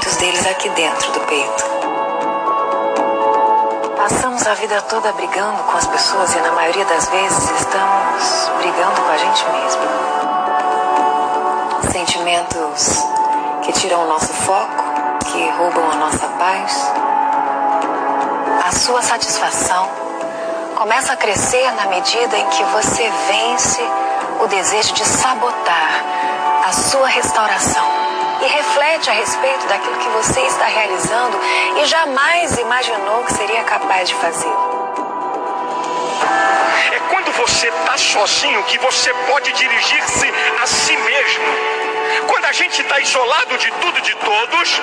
deles aqui dentro do peito. Passamos a vida toda brigando com as pessoas e na maioria das vezes estamos brigando com a gente mesmo. Sentimentos que tiram o nosso foco, que roubam a nossa paz. A sua satisfação começa a crescer na medida em que você vence o desejo de sabotar a sua restauração e reflete a respeito daquilo que você está realizando e jamais imaginou que seria capaz de fazer. É quando você está sozinho que você pode dirigir-se a si mesmo quando a gente está isolado de tudo e de todos,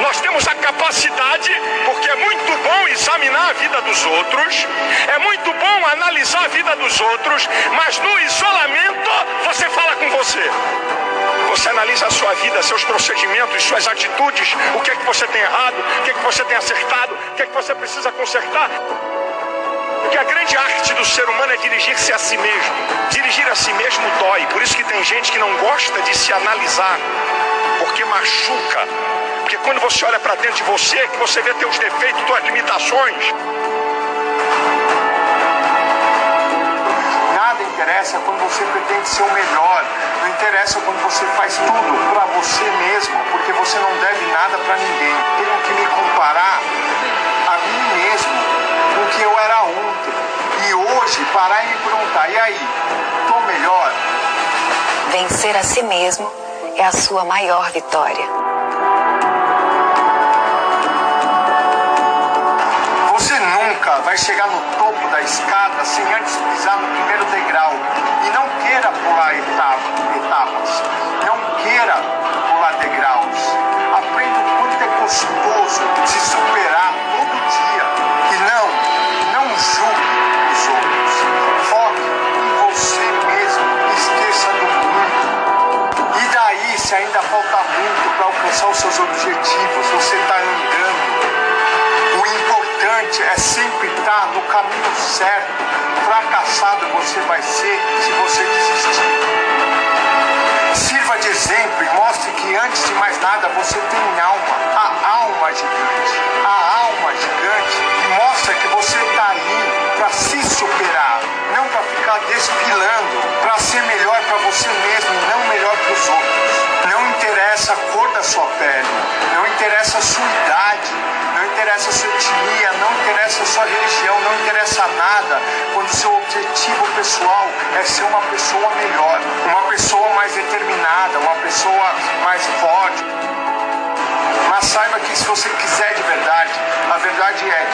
nós temos a capacidade, porque é muito bom examinar a vida dos outros, é muito bom analisar a vida dos outros, mas no isolamento você fala você. Você analisa a sua vida, seus procedimentos, suas atitudes, o que é que você tem errado, o que é que você tem acertado, o que é que você precisa consertar. Porque a grande arte do ser humano é dirigir-se a si mesmo. Dirigir a si mesmo dói. Por isso que tem gente que não gosta de se analisar. Porque machuca. Porque quando você olha para dentro de você, que você vê teus defeitos, tuas limitações. Nada interessa quando você pretende ser o melhor. Não interessa quando você faz tudo para você mesmo, porque você não deve nada para ninguém. Tenho que me comparar a mim mesmo com o que eu era ontem. E hoje parar e me perguntar, e aí, tô melhor? Vencer a si mesmo é a sua maior vitória. Você nunca vai chegar no topo da escada sem antes pisar no primeiro degrau. Queira pular etapas. Não queira pular degraus. Aprenda o quanto é gostoso se superar todo dia. E não, não julgue os outros. Foque em você mesmo. Esqueça do mundo. E daí, se ainda falta muito para alcançar os seus objetivos, você está andando. O importante é sempre estar no caminho certo. Fracassado você vai ser se você ficar despilando, para ser melhor para você mesmo não melhor para os outros. Não interessa a cor da sua pele, não interessa a sua idade, não interessa a sua etnia, não interessa a sua religião, não interessa nada quando seu objetivo pessoal é ser uma pessoa melhor, uma pessoa mais determinada, uma pessoa mais forte. Mas saiba que se você quiser de verdade, a verdade é